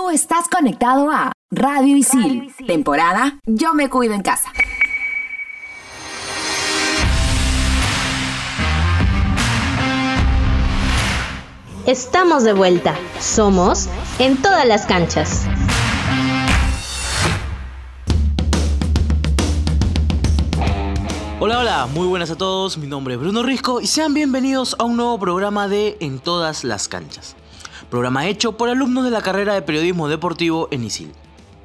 Tú estás conectado a Radio Isil, temporada Yo me cuido en casa. Estamos de vuelta. Somos en todas las canchas. Hola, hola, muy buenas a todos, mi nombre es Bruno Risco y sean bienvenidos a un nuevo programa de En todas las canchas. Programa hecho por alumnos de la carrera de periodismo deportivo en ISIL.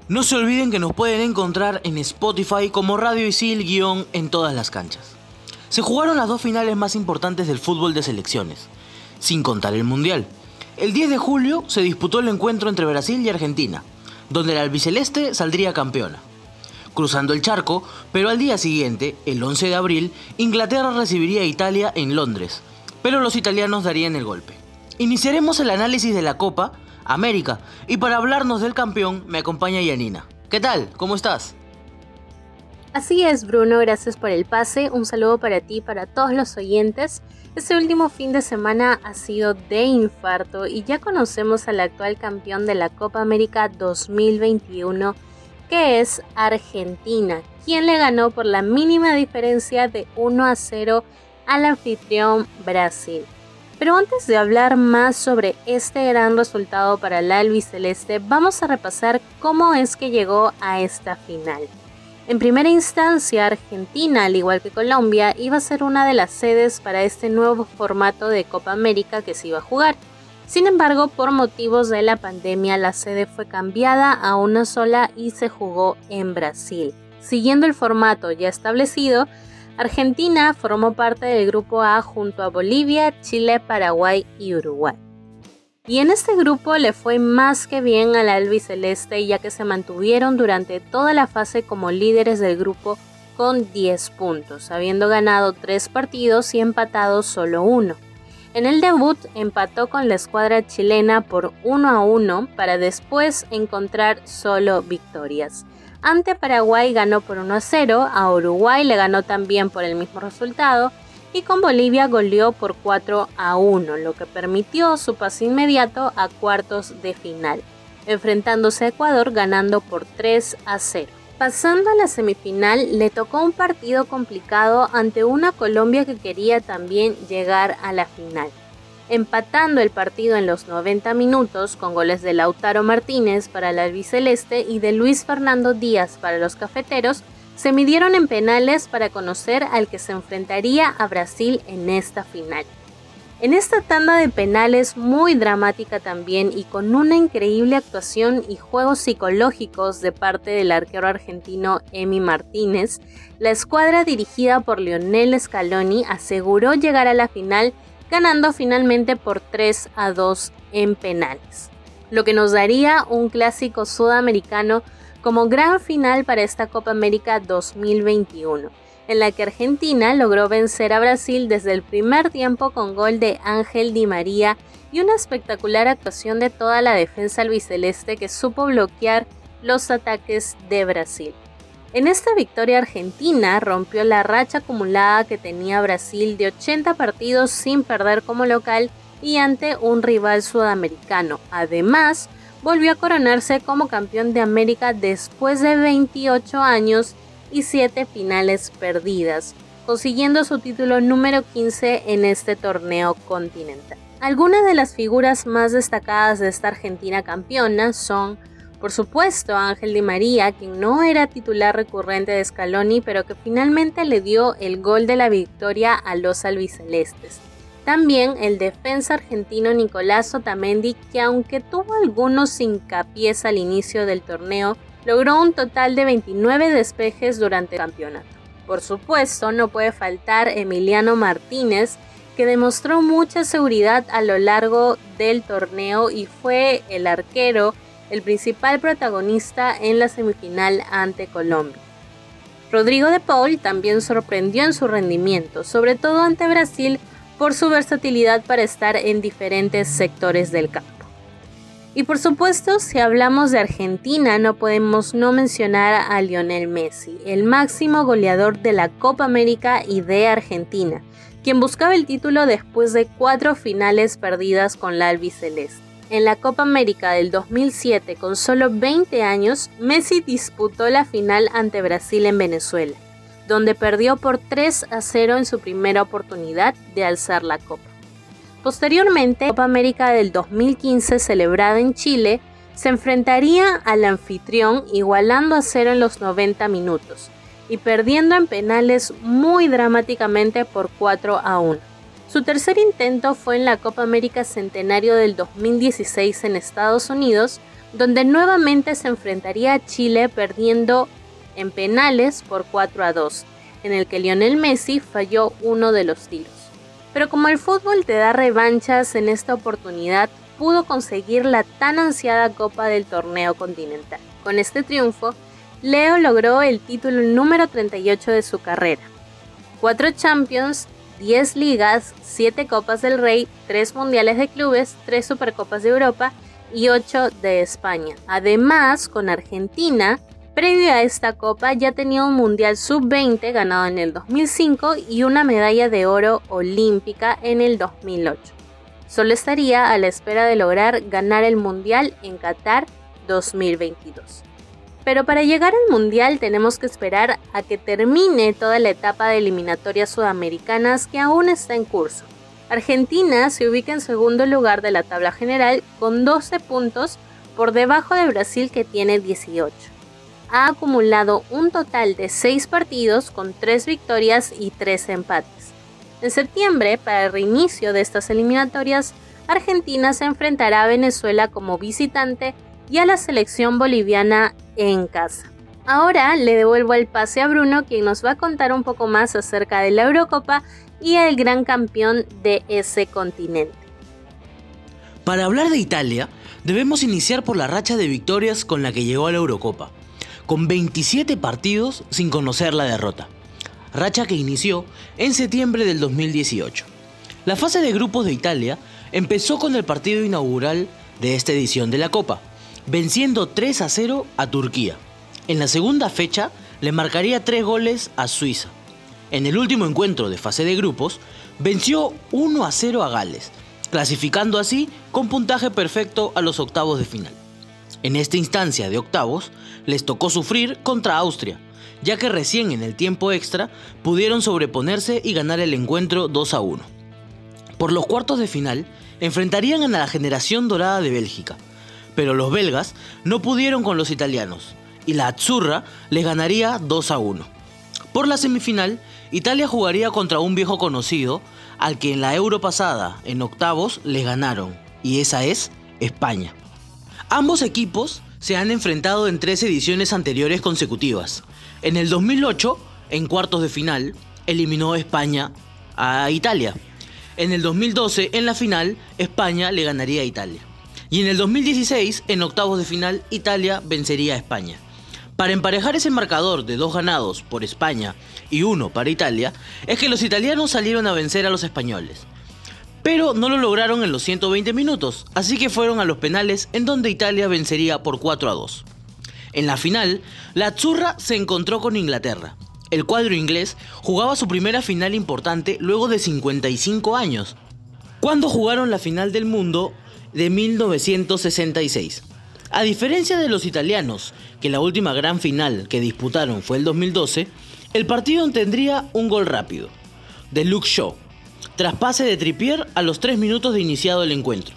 No se olviden que nos pueden encontrar en Spotify como Radio Isil- en todas las canchas. Se jugaron las dos finales más importantes del fútbol de selecciones, sin contar el Mundial. El 10 de julio se disputó el encuentro entre Brasil y Argentina, donde la albiceleste saldría campeona cruzando el charco, pero al día siguiente, el 11 de abril, Inglaterra recibiría a Italia en Londres, pero los italianos darían el golpe. Iniciaremos el análisis de la Copa América y para hablarnos del campeón me acompaña Yanina. ¿Qué tal? ¿Cómo estás? Así es, Bruno, gracias por el pase. Un saludo para ti y para todos los oyentes. Este último fin de semana ha sido de infarto y ya conocemos al actual campeón de la Copa América 2021 que es Argentina, quien le ganó por la mínima diferencia de 1 a 0 al anfitrión Brasil. Pero antes de hablar más sobre este gran resultado para el albiceleste, vamos a repasar cómo es que llegó a esta final. En primera instancia, Argentina, al igual que Colombia, iba a ser una de las sedes para este nuevo formato de Copa América que se iba a jugar. Sin embargo, por motivos de la pandemia, la sede fue cambiada a una sola y se jugó en Brasil. Siguiendo el formato ya establecido, Argentina formó parte del grupo A junto a Bolivia, Chile, Paraguay y Uruguay. Y en este grupo le fue más que bien al albiceleste ya que se mantuvieron durante toda la fase como líderes del grupo con 10 puntos, habiendo ganado 3 partidos y empatado solo uno. En el debut empató con la escuadra chilena por 1 a 1 para después encontrar solo victorias. Ante Paraguay ganó por 1 a 0, a Uruguay le ganó también por el mismo resultado y con Bolivia goleó por 4 a 1, lo que permitió su paso inmediato a cuartos de final, enfrentándose a Ecuador ganando por 3 a 0. Pasando a la semifinal, le tocó un partido complicado ante una Colombia que quería también llegar a la final. Empatando el partido en los 90 minutos con goles de Lautaro Martínez para el albiceleste y de Luis Fernando Díaz para los cafeteros, se midieron en penales para conocer al que se enfrentaría a Brasil en esta final. En esta tanda de penales muy dramática también y con una increíble actuación y juegos psicológicos de parte del arquero argentino Emi Martínez, la escuadra dirigida por Lionel Scaloni aseguró llegar a la final ganando finalmente por 3 a 2 en penales, lo que nos daría un clásico sudamericano como gran final para esta Copa América 2021 en la que Argentina logró vencer a Brasil desde el primer tiempo con gol de Ángel Di María y una espectacular actuación de toda la defensa albiceleste que supo bloquear los ataques de Brasil. En esta victoria Argentina rompió la racha acumulada que tenía Brasil de 80 partidos sin perder como local y ante un rival sudamericano. Además, volvió a coronarse como campeón de América después de 28 años y 7 finales perdidas, consiguiendo su título número 15 en este torneo continental. Algunas de las figuras más destacadas de esta Argentina campeona son, por supuesto, Ángel Di María, quien no era titular recurrente de Scaloni, pero que finalmente le dio el gol de la victoria a los albicelestes. También el defensa argentino Nicolás Otamendi, que aunque tuvo algunos hincapiés al inicio del torneo, logró un total de 29 despejes durante el campeonato. Por supuesto, no puede faltar Emiliano Martínez, que demostró mucha seguridad a lo largo del torneo y fue el arquero, el principal protagonista en la semifinal ante Colombia. Rodrigo de Paul también sorprendió en su rendimiento, sobre todo ante Brasil, por su versatilidad para estar en diferentes sectores del campo. Y por supuesto, si hablamos de Argentina, no podemos no mencionar a Lionel Messi, el máximo goleador de la Copa América y de Argentina, quien buscaba el título después de cuatro finales perdidas con la albiceleste. En la Copa América del 2007, con solo 20 años, Messi disputó la final ante Brasil en Venezuela, donde perdió por 3 a 0 en su primera oportunidad de alzar la copa. Posteriormente, la Copa América del 2015, celebrada en Chile, se enfrentaría al anfitrión igualando a 0 en los 90 minutos y perdiendo en penales muy dramáticamente por 4 a 1. Su tercer intento fue en la Copa América Centenario del 2016 en Estados Unidos, donde nuevamente se enfrentaría a Chile perdiendo en penales por 4 a 2, en el que Lionel Messi falló uno de los tiros. Pero como el fútbol te da revanchas, en esta oportunidad pudo conseguir la tan ansiada Copa del Torneo Continental. Con este triunfo, Leo logró el título número 38 de su carrera. Cuatro Champions 10 ligas, 7 Copas del Rey, 3 Mundiales de Clubes, 3 Supercopas de Europa y 8 de España. Además, con Argentina, previo a esta copa ya tenía un Mundial Sub-20 ganado en el 2005 y una medalla de oro olímpica en el 2008. Solo estaría a la espera de lograr ganar el Mundial en Qatar 2022. Pero para llegar al Mundial tenemos que esperar a que termine toda la etapa de eliminatorias sudamericanas que aún está en curso. Argentina se ubica en segundo lugar de la tabla general con 12 puntos por debajo de Brasil que tiene 18. Ha acumulado un total de 6 partidos con 3 victorias y 3 empates. En septiembre, para el reinicio de estas eliminatorias, Argentina se enfrentará a Venezuela como visitante y a la selección boliviana en casa. Ahora le devuelvo el pase a Bruno, quien nos va a contar un poco más acerca de la Eurocopa y el gran campeón de ese continente. Para hablar de Italia, debemos iniciar por la racha de victorias con la que llegó a la Eurocopa, con 27 partidos sin conocer la derrota. Racha que inició en septiembre del 2018. La fase de grupos de Italia empezó con el partido inaugural de esta edición de la Copa, venciendo 3 a 0 a Turquía. En la segunda fecha le marcaría 3 goles a Suiza. En el último encuentro de fase de grupos, venció 1 a 0 a Gales, clasificando así con puntaje perfecto a los octavos de final. En esta instancia de octavos, les tocó sufrir contra Austria, ya que recién en el tiempo extra pudieron sobreponerse y ganar el encuentro 2 a 1. Por los cuartos de final, enfrentarían a la generación dorada de Bélgica, pero los belgas no pudieron con los italianos y la Azzurra les ganaría 2 a 1. Por la semifinal, Italia jugaría contra un viejo conocido al que en la Euro pasada, en octavos, les ganaron, y esa es España. Ambos equipos se han enfrentado en tres ediciones anteriores consecutivas. En el 2008, en cuartos de final, eliminó España a Italia. En el 2012, en la final, España le ganaría a Italia. Y en el 2016, en octavos de final, Italia vencería a España. Para emparejar ese marcador de dos ganados por España y uno para Italia, es que los italianos salieron a vencer a los españoles. Pero no lo lograron en los 120 minutos, así que fueron a los penales en donde Italia vencería por 4 a 2. En la final, la Azzurra se encontró con Inglaterra. El cuadro inglés jugaba su primera final importante luego de 55 años, cuando jugaron la final del mundo de 1966. A diferencia de los italianos, que la última gran final que disputaron fue el 2012, el partido tendría un gol rápido, de Luke Shaw, tras pase de Trippier a los 3 minutos de iniciado el encuentro.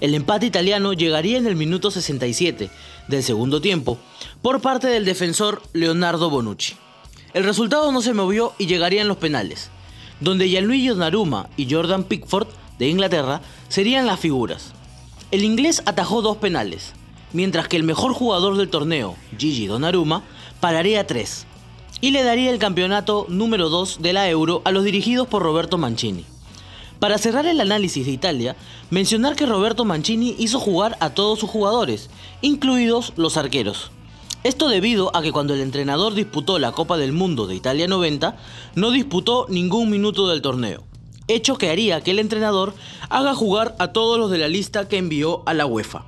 El empate italiano llegaría en el minuto 67 del segundo tiempo por parte del defensor Leonardo Bonucci. El resultado no se movió y llegaría en los penales, donde Gianluigi Donnarumma y Jordan Pickford de Inglaterra serían las figuras. El inglés atajó dos penales, mientras que el mejor jugador del torneo, Gigi Donnarumma, pararía tres y le daría el campeonato número 2 de la Euro a los dirigidos por Roberto Mancini. Para cerrar el análisis de Italia, mencionar que Roberto Mancini hizo jugar a todos sus jugadores, incluidos los arqueros. Esto debido a que cuando el entrenador disputó la Copa del Mundo de Italia 90, no disputó ningún minuto del torneo hecho que haría que el entrenador haga jugar a todos los de la lista que envió a la UEFA.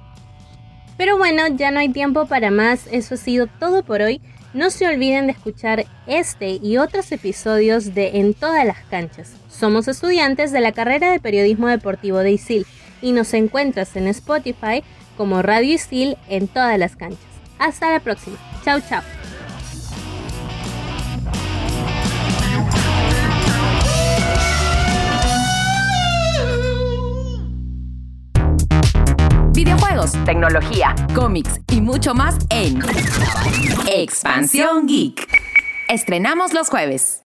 Pero bueno, ya no hay tiempo para más, eso ha sido todo por hoy. No se olviden de escuchar este y otros episodios de En todas las canchas. Somos estudiantes de la carrera de periodismo deportivo de ISIL y nos encuentras en Spotify como Radio Isil en todas las canchas. Hasta la próxima. Chao, chao. Tecnología, cómics y mucho más en Expansión Geek. Estrenamos los jueves.